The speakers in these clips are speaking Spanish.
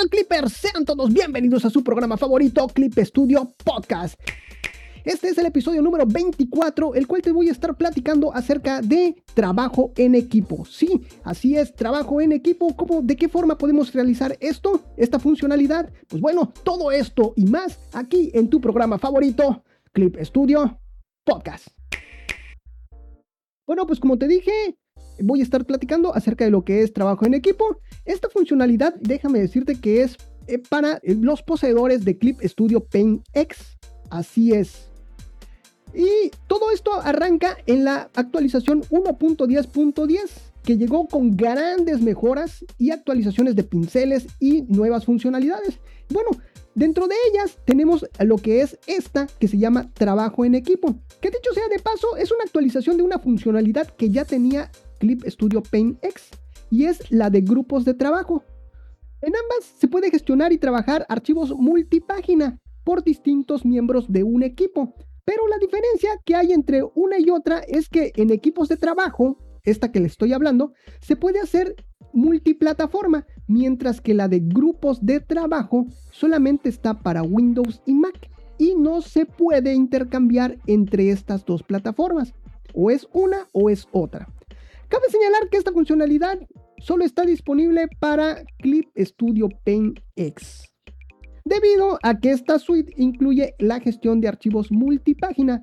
tal Clippers? Sean todos bienvenidos a su programa favorito, Clip Studio Podcast. Este es el episodio número 24, el cual te voy a estar platicando acerca de trabajo en equipo. Sí, así es, trabajo en equipo. ¿Cómo, ¿De qué forma podemos realizar esto, esta funcionalidad? Pues bueno, todo esto y más aquí en tu programa favorito, Clip Studio Podcast. Bueno, pues como te dije, voy a estar platicando acerca de lo que es trabajo en equipo. Esta funcionalidad, déjame decirte que es eh, para eh, los poseedores de Clip Studio Paint X. Así es. Y todo esto arranca en la actualización 1.10.10 que llegó con grandes mejoras y actualizaciones de pinceles y nuevas funcionalidades. Bueno, dentro de ellas tenemos lo que es esta que se llama trabajo en equipo, que dicho sea de paso es una actualización de una funcionalidad que ya tenía Clip Studio Paint X y es la de grupos de trabajo. En ambas se puede gestionar y trabajar archivos multipágina por distintos miembros de un equipo. Pero la diferencia que hay entre una y otra es que en equipos de trabajo, esta que le estoy hablando, se puede hacer multiplataforma, mientras que la de grupos de trabajo solamente está para Windows y Mac y no se puede intercambiar entre estas dos plataformas. O es una o es otra. Cabe señalar que esta funcionalidad solo está disponible para Clip Studio Paint X, debido a que esta suite incluye la gestión de archivos multipágina,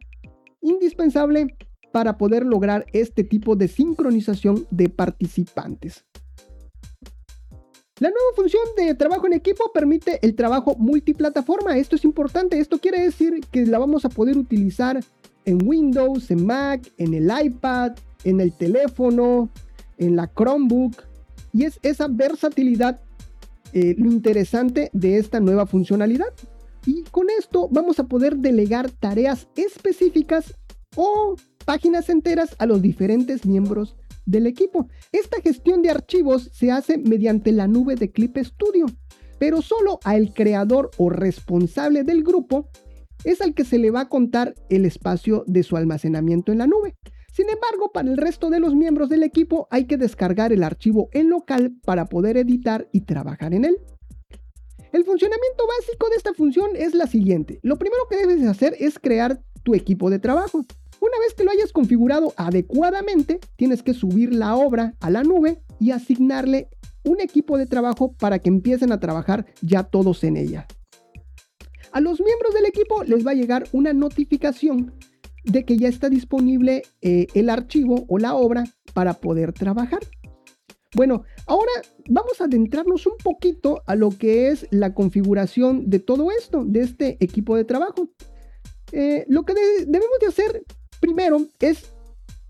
indispensable para poder lograr este tipo de sincronización de participantes. La nueva función de trabajo en equipo permite el trabajo multiplataforma. Esto es importante. Esto quiere decir que la vamos a poder utilizar en Windows, en Mac, en el iPad, en el teléfono, en la Chromebook. Y es esa versatilidad eh, lo interesante de esta nueva funcionalidad. Y con esto vamos a poder delegar tareas específicas o páginas enteras a los diferentes miembros del equipo. Esta gestión de archivos se hace mediante la nube de Clip Studio, pero solo al creador o responsable del grupo es al que se le va a contar el espacio de su almacenamiento en la nube. Sin embargo, para el resto de los miembros del equipo hay que descargar el archivo en local para poder editar y trabajar en él. El funcionamiento básico de esta función es la siguiente. Lo primero que debes hacer es crear tu equipo de trabajo. Una vez que lo hayas configurado adecuadamente, tienes que subir la obra a la nube y asignarle un equipo de trabajo para que empiecen a trabajar ya todos en ella. A los miembros del equipo les va a llegar una notificación de que ya está disponible eh, el archivo o la obra para poder trabajar. Bueno, ahora vamos a adentrarnos un poquito a lo que es la configuración de todo esto, de este equipo de trabajo. Eh, lo que debemos de hacer primero es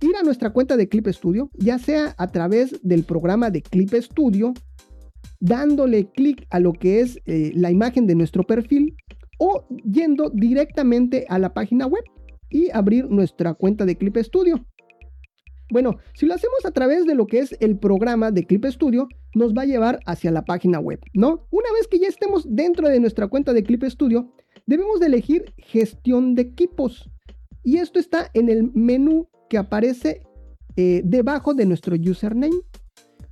ir a nuestra cuenta de Clip Studio, ya sea a través del programa de Clip Studio, dándole clic a lo que es eh, la imagen de nuestro perfil o yendo directamente a la página web y abrir nuestra cuenta de Clip Studio. Bueno, si lo hacemos a través de lo que es el programa de Clip Studio, nos va a llevar hacia la página web, ¿no? Una vez que ya estemos dentro de nuestra cuenta de Clip Studio, debemos de elegir gestión de equipos. Y esto está en el menú que aparece eh, debajo de nuestro username.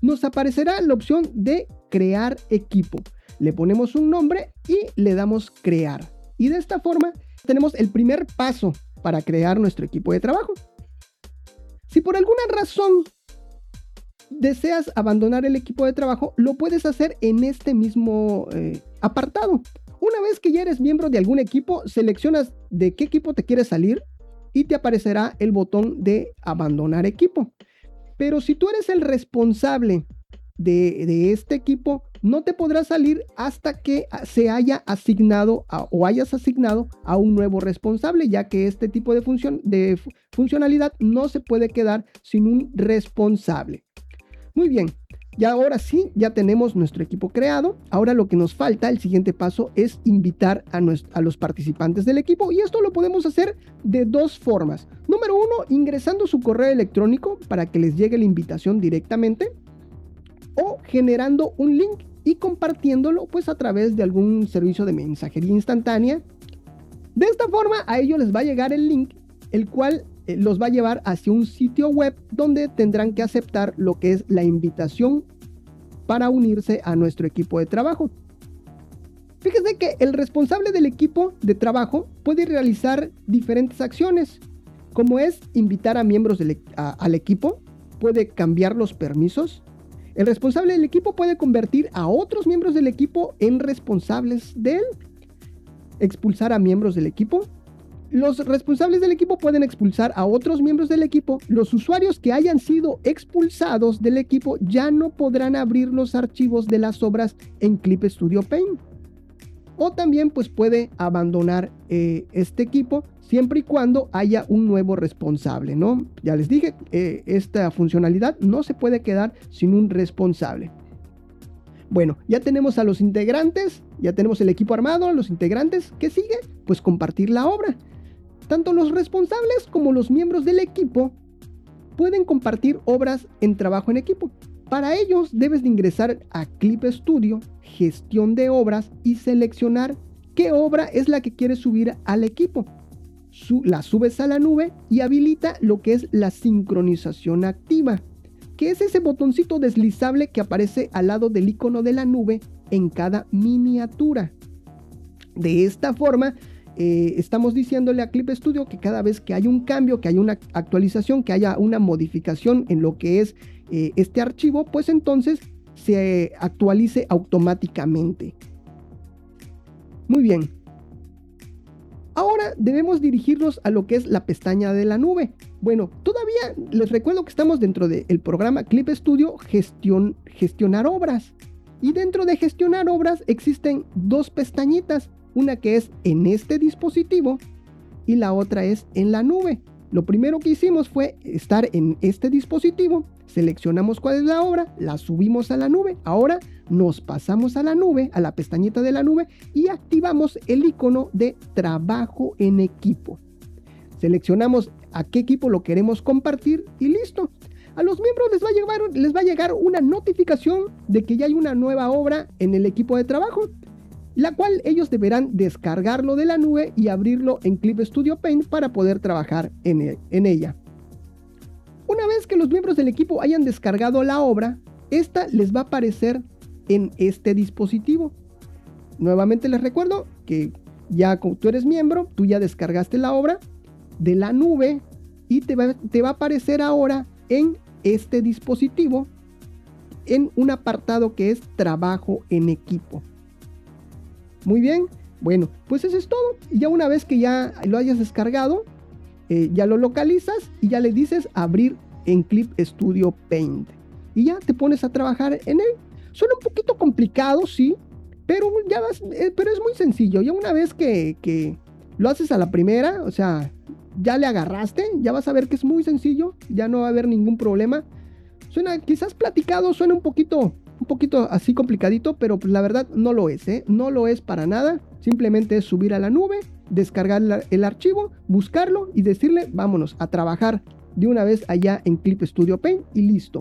Nos aparecerá la opción de crear equipo. Le ponemos un nombre y le damos crear. Y de esta forma tenemos el primer paso para crear nuestro equipo de trabajo. Si por alguna razón deseas abandonar el equipo de trabajo, lo puedes hacer en este mismo eh, apartado. Una vez que ya eres miembro de algún equipo, seleccionas de qué equipo te quieres salir y te aparecerá el botón de abandonar equipo. Pero si tú eres el responsable de, este equipo no te podrá salir hasta que se haya asignado o hayas asignado a un nuevo responsable, ya que este tipo de, de funcionalidad no se puede quedar sin un responsable. Muy bien, y ahora sí, ya tenemos nuestro equipo creado. Ahora lo que nos falta, el siguiente paso, es invitar a, a, los participantes del equipo. Y esto lo podemos hacer de dos formas. Número uno, ingresando su correo electrónico para que les llegue la invitación directamente o generando un link y compartiéndolo pues a través de algún servicio de mensajería instantánea. De esta forma a ellos les va a llegar el link, el cual eh, los va a llevar hacia un sitio web donde tendrán que aceptar lo que es la invitación para unirse a nuestro equipo de trabajo. Fíjese que el responsable del equipo de trabajo puede realizar diferentes acciones, como es invitar a miembros e, al equipo, puede cambiar los permisos. El responsable del equipo puede convertir a otros miembros del equipo en responsables de él, expulsar a miembros del equipo. Los responsables del equipo pueden expulsar a otros miembros del equipo. Los usuarios que hayan sido expulsados del equipo ya no podrán abrir los archivos de las obras en Clip Studio Paint o también pues puede abandonar eh, este equipo siempre y cuando haya un nuevo responsable, ¿no? Ya les dije, eh, esta funcionalidad no se puede quedar sin un responsable. Bueno, ya tenemos a los integrantes, ya tenemos el equipo armado, los integrantes, ¿qué sigue? Pues compartir la obra. Tanto los responsables como los miembros del equipo pueden compartir obras en trabajo en equipo. Para ellos debes de ingresar a Clip Studio, gestión de obras y seleccionar qué obra es la que quieres subir al equipo. La subes a la nube y habilita lo que es la sincronización activa, que es ese botoncito deslizable que aparece al lado del icono de la nube en cada miniatura. De esta forma, eh, estamos diciéndole a Clip Studio que cada vez que hay un cambio, que haya una actualización, que haya una modificación en lo que es eh, este archivo, pues entonces se actualice automáticamente. Muy bien. Debemos dirigirnos a lo que es la pestaña de la nube. Bueno, todavía les recuerdo que estamos dentro del programa Clip Studio gestionar obras. Y dentro de gestionar obras existen dos pestañitas, una que es en este dispositivo y la otra es en la nube. Lo primero que hicimos fue estar en este dispositivo, seleccionamos cuál es la obra, la subimos a la nube. Ahora nos pasamos a la nube, a la pestañita de la nube y activamos el icono de trabajo en equipo. Seleccionamos a qué equipo lo queremos compartir y listo. A los miembros les va a llegar, una notificación de que ya hay una nueva obra en el equipo de trabajo la cual ellos deberán descargarlo de la nube y abrirlo en Clip Studio Paint para poder trabajar en ella. Una vez que los miembros del equipo hayan descargado la obra, esta les va a aparecer en este dispositivo. Nuevamente les recuerdo que ya como tú eres miembro, tú ya descargaste la obra de la nube y te va, a aparecer ahora en este dispositivo en un apartado que es trabajo en equipo. Muy bien, bueno, pues eso es todo. Y ya una vez que ya lo hayas descargado, eh, ya lo localizas y ya le dices abrir en Clip Studio Paint. Y ya te pones a trabajar en él. Suena un poquito complicado, sí, pero, ya vas, eh, pero es muy sencillo. Ya una vez que, que lo haces a la primera, o sea, ya le agarraste, ya vas a ver que es muy sencillo, ya no va a haber ningún problema. Suena, quizás platicado, suena un poquito un poquito así complicadito, pero pues la verdad no lo es, ¿eh? No lo es para nada. Simplemente es subir a la nube, descargar el archivo, buscarlo y decirle, vámonos a trabajar de una vez allá en Clip Studio Paint y listo.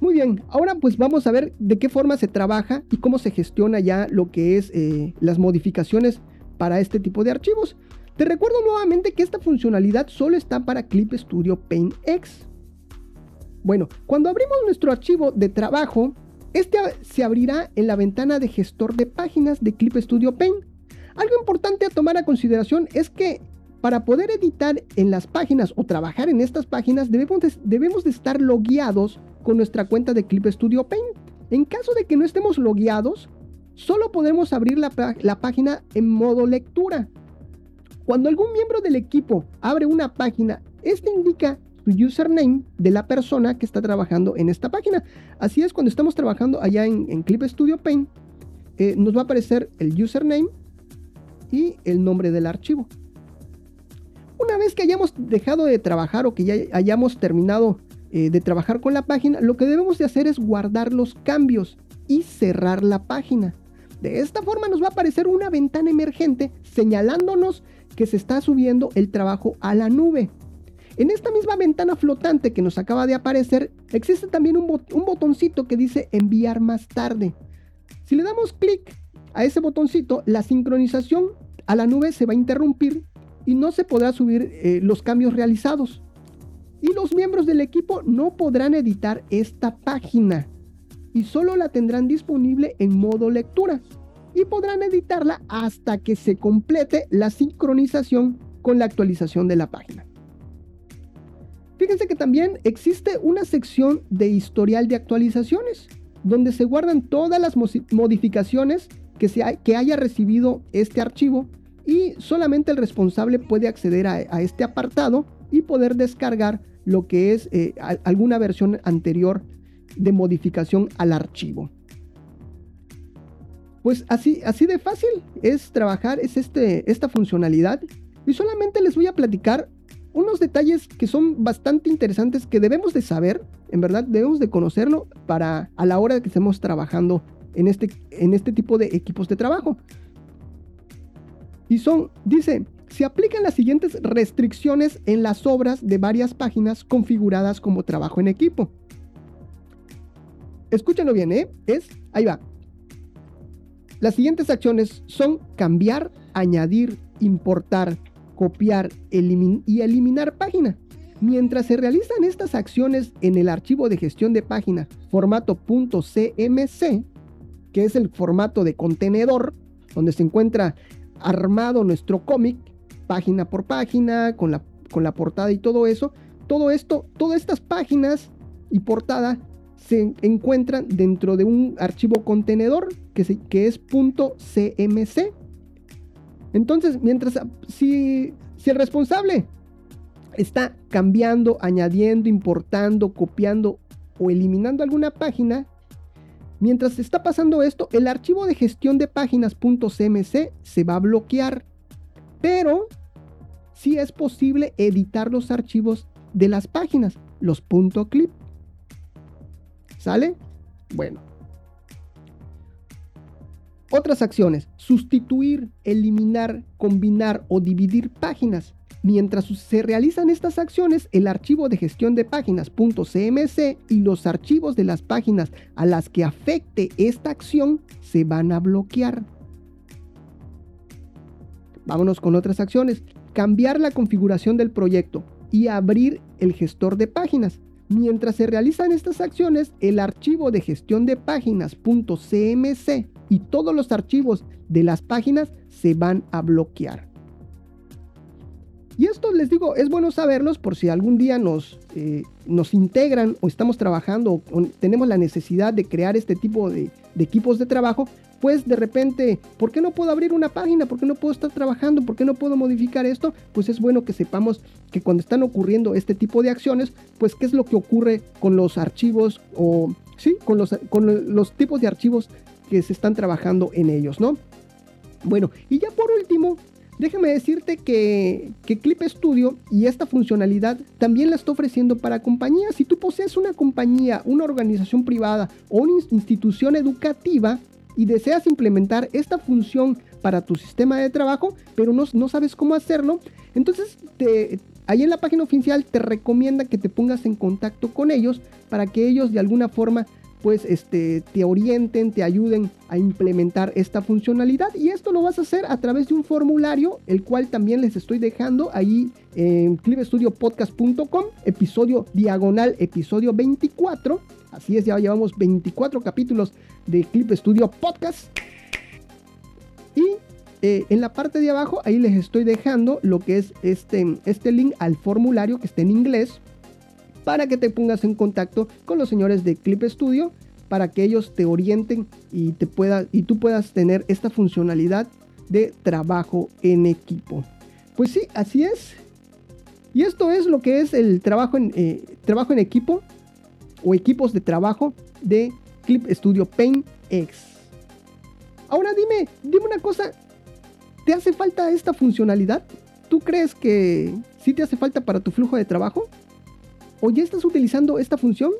Muy bien, ahora pues vamos a ver de qué forma se trabaja y cómo se gestiona ya lo que es eh, las modificaciones para este tipo de archivos. Te recuerdo nuevamente que esta funcionalidad solo está para Clip Studio Paint X. Bueno, cuando abrimos nuestro archivo de trabajo, este se abrirá en la ventana de gestor de páginas de Clip Studio Paint. Algo importante a tomar a consideración es que para poder editar en las páginas o trabajar en estas páginas debemos de, estar logueados con nuestra cuenta de Clip Studio Paint. En caso de que no estemos logueados, solo podemos abrir la, página en modo lectura. Cuando algún miembro del equipo abre una página, este indica username de la persona que está trabajando en esta página. Así es, cuando estamos trabajando allá en, Clip Studio Paint, eh, nos va a aparecer el username el nombre del archivo. Una vez que hayamos dejado de trabajar o que ya hayamos terminado eh, de trabajar con la página, lo que debemos de hacer es guardar los cambios y cerrar la página. De esta forma nos va a aparecer una ventana emergente señalándonos que se está subiendo el trabajo a la nube. En esta misma ventana flotante que nos acaba de aparecer, existe también un, botoncito que dice enviar más tarde. Si le damos clic a ese botoncito, la sincronización a la nube se va a interrumpir y no se podrá subir eh, los cambios realizados. Y los miembros del equipo no podrán editar esta página. y solo la tendrán disponible en modo lectura y podrán editarla hasta que se complete la sincronización con la actualización de la página. Fíjense que también existe una sección de historial de actualizaciones, donde se guardan todas las modificaciones que, haya recibido este archivo y solamente el responsable puede acceder a, este apartado y poder descargar lo que es eh, alguna versión anterior de modificación al archivo. Pues así, así de fácil es trabajar es este, esta funcionalidad y solamente les voy a platicar unos detalles que son bastante interesantes que debemos de saber, en verdad debemos de conocerlo para a la hora que estemos trabajando en este, en este tipo de equipos de trabajo. Y son, dice, se aplican las siguientes restricciones en las obras de varias páginas configuradas como trabajo en equipo. Escúchenlo bien, ¿eh? Es, ahí va. Las siguientes acciones son cambiar, añadir, importar, copiar y eliminar página. Mientras se realizan estas acciones en el archivo de gestión de página formato .cmc, que es el formato de contenedor, donde se encuentra armado nuestro cómic, página por página, con la, con la portada y todo eso, todo esto, todas estas páginas y portada se encuentran dentro de un archivo contenedor que, que es .cmc. Entonces, mientras si, si el responsable está cambiando, añadiendo, importando, copiando o eliminando alguna página, mientras está pasando esto, el archivo de gestión de páginas.cmc se va a bloquear. Pero sí es posible editar los archivos de las páginas, los .clip. ¿Sale? Bueno. Otras acciones. Sustituir, eliminar, combinar o dividir páginas. Mientras se realizan estas acciones, el archivo de gestión de páginas.cmc y los archivos de las páginas a las que afecte esta acción se van a bloquear. Vámonos con otras acciones. Cambiar la configuración del proyecto y abrir el gestor de páginas. Mientras se realizan estas acciones, el archivo de gestión de páginas.cmc y todos los archivos de las páginas se van a bloquear. Y esto les digo, es bueno saberlos por si algún día nos, eh, nos integran o estamos trabajando o tenemos la necesidad de crear este tipo de, de equipos de trabajo, pues de repente, ¿por qué no puedo abrir una página? ¿Por qué no puedo estar trabajando? ¿Por qué no puedo modificar esto? Pues es bueno que sepamos que cuando están ocurriendo este tipo de acciones, pues qué es lo que ocurre con los archivos o, sí, con los, con los tipos de archivos que se están trabajando en ellos, ¿no? Bueno, y ya por último, déjame decirte que, que, Clip Studio y esta funcionalidad también la está ofreciendo para compañías. Si tú posees una compañía, una organización privada o una institución educativa, y deseas implementar esta función para tu sistema de trabajo, pero no, no sabes cómo hacerlo, entonces te, ahí en la página oficial te recomienda que te pongas en contacto con ellos para que ellos de alguna forma pues este, te orienten, te ayuden a implementar esta funcionalidad. Y esto lo vas a hacer a través de un formulario, el cual también les estoy dejando ahí en clipstudiopodcast.com, episodio diagonal, episodio 24. Así es, ya llevamos 24 capítulos de Clip Studio Podcast. Y eh, en la parte de abajo, ahí les estoy dejando lo que es este, este link al formulario que está en inglés para que te pongas en contacto con los señores de Clip Studio para que ellos te orienten y, te pueda, y tú puedas tener esta funcionalidad de trabajo en equipo. Pues sí, así es. Y esto es lo que es el trabajo en, eh, trabajo en equipo o equipos de trabajo de Clip Studio Paint X. Ahora dime, dime una cosa, ¿te hace falta esta funcionalidad? ¿Tú crees que sí te hace falta para tu flujo de trabajo? O ya estás utilizando esta función?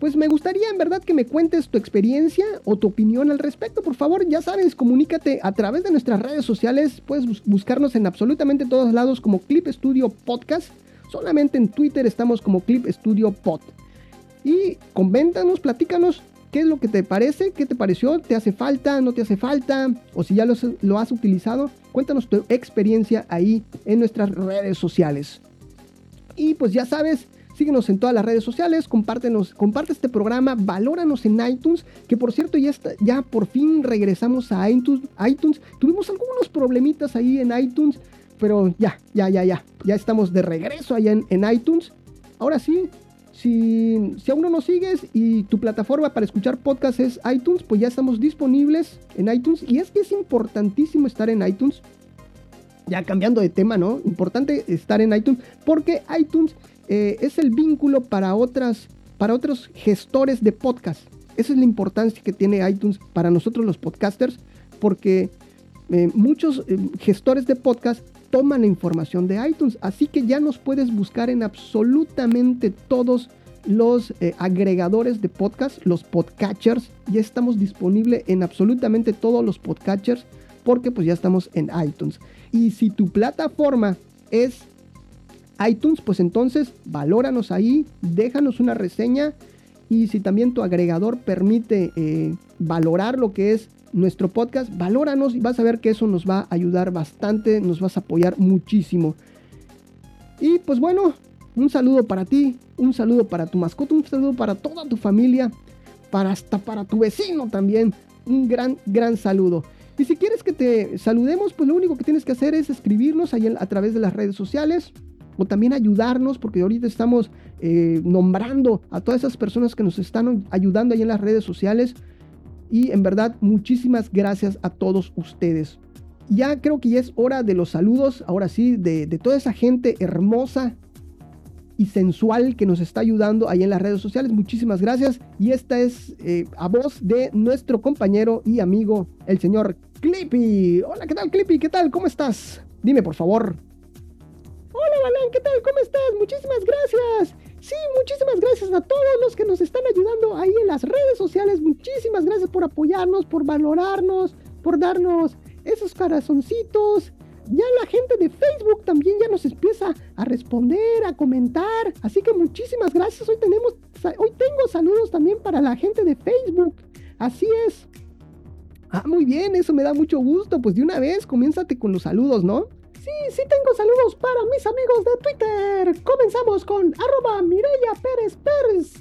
Pues me gustaría en verdad que me cuentes tu experiencia o tu opinión al respecto. Por favor, ya sabes, comunícate a través de nuestras redes sociales. Puedes buscarnos en absolutamente todos lados como Clip Studio Podcast. Solamente en Twitter estamos como Clip Studio Pod. Y coméntanos, platícanos qué es lo que te parece, qué te pareció, te hace falta, no te hace falta, o si ya lo, lo has utilizado. Cuéntanos tu experiencia ahí en nuestras redes sociales. Y pues ya sabes, Síguenos en todas las redes sociales, compártenos, comparte este programa, valóranos en iTunes, que por cierto ya, ya por fin regresamos a iTunes, iTunes. Tuvimos algunos problemitas ahí en iTunes, pero ya, ya, ya, ya, ya estamos de regreso allá en, en iTunes. Ahora sí, si, si, aún no nos sigues y tu plataforma para escuchar podcast es iTunes, pues ya estamos disponibles en iTunes. Y es que es importantísimo estar en iTunes. Ya cambiando de tema, ¿no? Importante estar en iTunes porque iTunes eh, es el vínculo para, otras, para otros gestores de podcast. Esa es la importancia que tiene iTunes para nosotros los podcasters porque eh, muchos eh, gestores de podcast toman la información de iTunes. Así que ya nos puedes buscar en absolutamente todos los agregadores de podcast, los podcatchers. Ya estamos disponibles en absolutamente todos los podcatchers porque pues ya estamos en iTunes. Y si tu plataforma es iTunes, pues entonces valóranos ahí, déjanos una reseña y si también tu agregador permite eh, valorar lo que es nuestro podcast, valóranos y vas a ver que eso nos va a ayudar bastante, nos vas a apoyar muchísimo. Y pues bueno, un saludo para ti, un saludo para tu mascota, un saludo para toda tu familia, para hasta para tu vecino también. Un gran, gran saludo. Y si quieres que te saludemos, pues lo único que tienes que hacer es escribirnos ahí a través de las redes sociales o también ayudarnos, porque ahorita estamos eh, nombrando a todas esas personas que nos están ayudando ahí en las redes sociales. Y en verdad, muchísimas gracias a todos ustedes. Ya creo que ya es hora de los saludos, ahora sí, de, toda esa gente hermosa y sensual que nos está ayudando ahí en las redes sociales. Muchísimas gracias. Y esta es eh, a voz de nuestro compañero y amigo, el señor Clippy. Hola, ¿qué tal, Clippy? ¿Qué tal? ¿Cómo estás? Dime, por favor. Hola, Balán, ¿qué tal? ¿Cómo estás? Muchísimas gracias. Sí, muchísimas gracias a todos los que nos están ayudando ahí en las redes sociales. Muchísimas gracias por apoyarnos, por valorarnos, por darnos esos corazoncitos. Ya la gente de Facebook también ya nos empieza a responder, a comentar. Así que muchísimas gracias. Hoy tenemos, hoy tengo saludos también para la gente de Facebook. Así es. Ah, muy bien, eso me da mucho gusto. Pues de una vez, comiénzate con los saludos, ¿no? Sí, sí tengo saludos para mis amigos de Twitter. Comenzamos con arroba Mireya Pérez Pérez,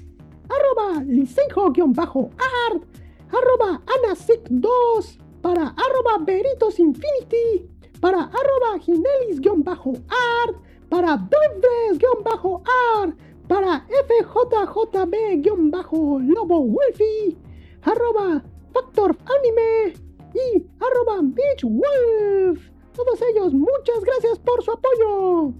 arroba Licenjo-art, arroba Anasic2, para arroba Veritos Infinity, para arroba Ginelis-art, para Doives-art, para FJJB-Lobo Wolfie, arroba Factor Anime y arroba Beach Wolf todos ellos, muchas gracias por su apoyo.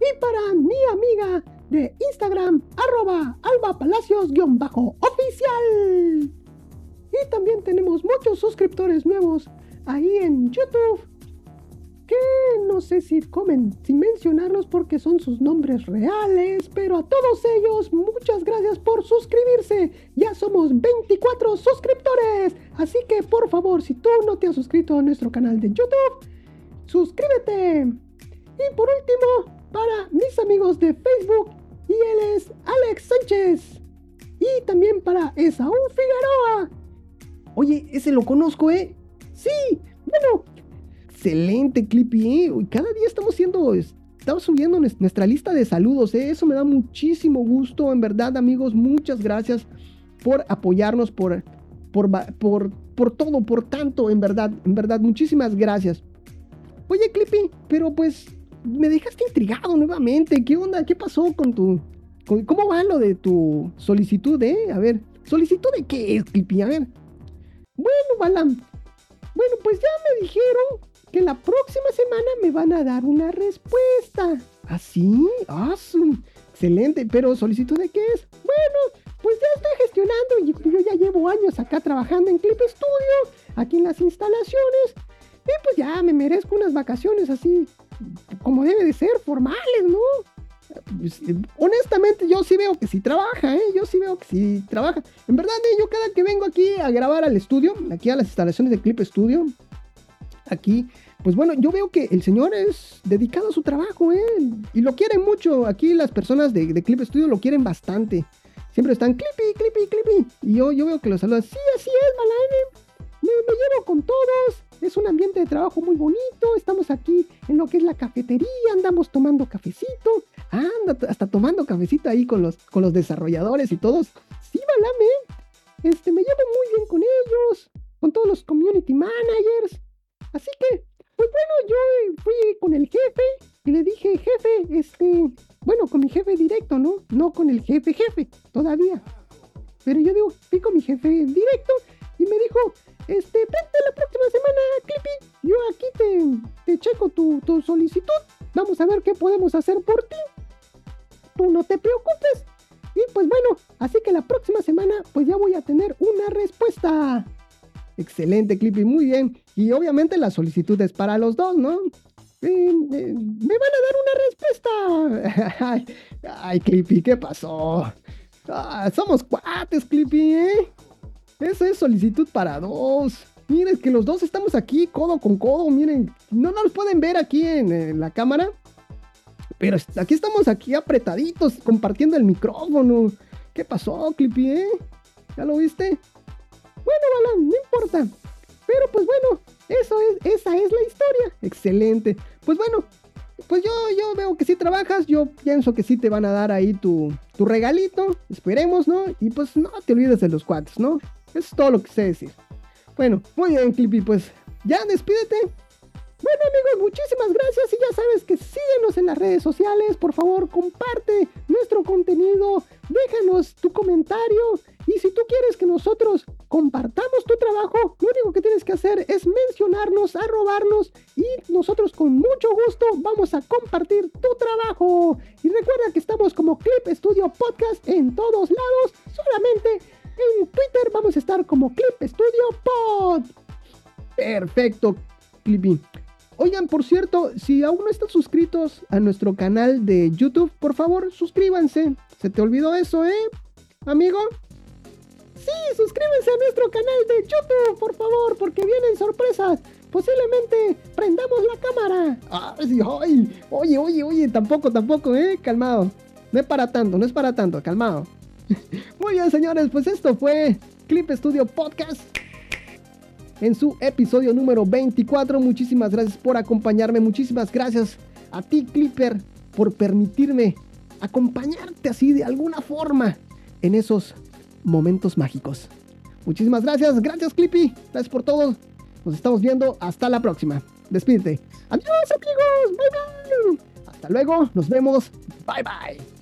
Y para mi amiga de Instagram, arroba Alba Palacios-oficial. Y también tenemos muchos suscriptores nuevos ahí en YouTube sé si, comen, sin mencionarlos porque son sus nombres reales, pero a todos ellos muchas gracias por suscribirse. Ya somos 24 suscriptores, así que por favor, si tú no te has suscrito a nuestro canal de YouTube, suscríbete. Y por último, para mis amigos de Facebook, y él es Alex Sánchez. Y también para Esaú Figueroa. Oye, ese lo conozco, ¿eh? Sí, bueno, excelente, Clippy. ¿eh? Cada día estamos siendo, estamos subiendo nuestra lista de saludos. ¿eh? Eso me da muchísimo gusto. En verdad, amigos, muchas gracias por apoyarnos, por, por, por, todo, por tanto, en verdad, en verdad, muchísimas gracias. Oye, Clippy, pero pues me dejaste intrigado nuevamente. ¿Qué onda? ¿Qué pasó con tu... ¿Cómo va lo de tu solicitud, eh? A ver, ¿solicitud de qué es, Clippy? A ver. Bueno, Balam. Bueno, pues ya me dijeron que la próxima semana me van a dar una respuesta. ¿Ah, sí? Ah, excelente. Pero solicitud de qué es? Bueno, pues ya estoy gestionando y yo ya llevo años acá trabajando en Clip Studio, aquí en las instalaciones. Y pues ya me merezco unas vacaciones así, como debe de ser, formales, ¿no? Pues, honestamente, yo sí veo que sí trabaja, ¿eh? Yo sí veo que sí trabaja. En verdad, ¿eh? yo cada que vengo aquí a grabar al estudio, aquí a las instalaciones de Clip Studio, aquí, pues bueno, yo veo que el señor es dedicado a su trabajo, ¿eh? Y lo quieren mucho. Aquí las personas de, Clip Studio lo quieren bastante. Siempre están clippy, clippy, clippy. Y yo, yo veo que los saluda. Sí, así es, Malane. Me, llevo con todos. Es un ambiente de trabajo muy bonito. Estamos aquí en lo que es la cafetería. Andamos tomando cafecito. anda hasta tomando cafecito ahí con los, con los desarrolladores y todos. Sí, Balame, este, me llevo muy bien con ellos, con todos los community managers. Así que, pues bueno, yo fui con el jefe y le dije, jefe, este, bueno, con mi jefe directo, ¿no? No con el jefe jefe, todavía. Pero yo digo, fui con mi jefe directo y me dijo, este, vente la próxima semana, Clippy. Yo aquí te, te checo tu, tu solicitud. Vamos a ver qué podemos hacer por ti. Tú no te preocupes. Y pues bueno, así que la próxima semana pues ya voy a tener una respuesta. Excelente, Clippy, muy bien. Y obviamente la solicitud es para los dos, ¿no? Eh, me van a dar una respuesta. ay, Clippy, ¿qué pasó? Ah, somos cuates, Clippy, ¿eh? Esa es solicitud para dos. Miren, que los dos estamos aquí codo con codo. Miren, no nos pueden ver aquí en la cámara. Pero aquí estamos aquí apretaditos, compartiendo el micrófono. ¿Qué pasó, Clippy, eh? ¿Ya lo viste? Bueno, Balán, no importa. Pero pues bueno, eso es, esa es la historia. Excelente. Pues bueno, pues yo, yo veo que si trabajas, yo pienso que sí te van a dar ahí tu, tu regalito. Esperemos, ¿no? Y pues no te olvides de los cuates, ¿no? Eso es todo lo que sé decir. Bueno, muy bien, Clippy, pues ya despídete. Bueno amigos, muchísimas gracias y ya sabes que síguenos en las redes sociales, por favor comparte nuestro contenido, déjanos tu comentario y si tú quieres que nosotros compartamos tu trabajo, lo único que tienes que hacer es mencionarnos, arrobarnos y nosotros con mucho gusto vamos a compartir tu trabajo. Y recuerda que estamos como Clip Studio Podcast en todos lados, solamente en Twitter vamos a estar como Clip Studio Pod. Perfecto, Clippy. Oigan, por cierto, si aún no están suscritos a nuestro canal de YouTube, por favor, suscríbanse. ¿Se te olvidó eso, eh, amigo? Sí, suscríbanse a nuestro canal de YouTube, por favor, porque vienen sorpresas. Posiblemente prendamos la cámara. Ay, ay, oye, oye, oye, tampoco, tampoco, eh, calmado. No es para tanto, no es para tanto, calmado. Muy bien, señores, pues esto fue Clip Studio Podcast en su episodio número 24. Muchísimas gracias por acompañarme. Muchísimas gracias a ti, Clipper, por permitirme acompañarte así de alguna forma en esos momentos mágicos. Muchísimas gracias. Gracias, Clippy. Gracias por todo. Nos estamos viendo. Hasta la próxima. Despídete. Adiós, amigos. Bye, bye. Hasta luego. Nos vemos. Bye, bye.